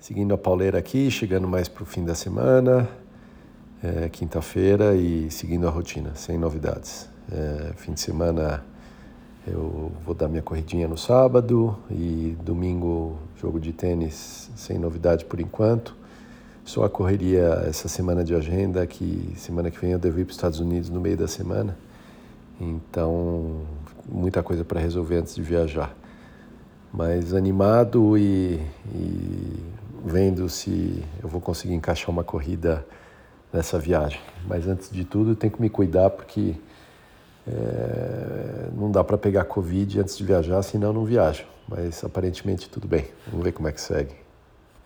seguindo a pauleira aqui, chegando mais para o fim da semana, é, quinta-feira e seguindo a rotina, sem novidades. É, fim de semana eu vou dar minha corridinha no sábado e domingo jogo de tênis sem novidade por enquanto. Só a correria essa semana de agenda que semana que vem eu devo ir para os Estados Unidos no meio da semana. Então, muita coisa para resolver antes de viajar. Mas animado e, e vendo se eu vou conseguir encaixar uma corrida nessa viagem. Mas antes de tudo, tenho que me cuidar porque é, não dá para pegar Covid antes de viajar, senão não viajo. Mas aparentemente tudo bem. Vamos ver como é que segue.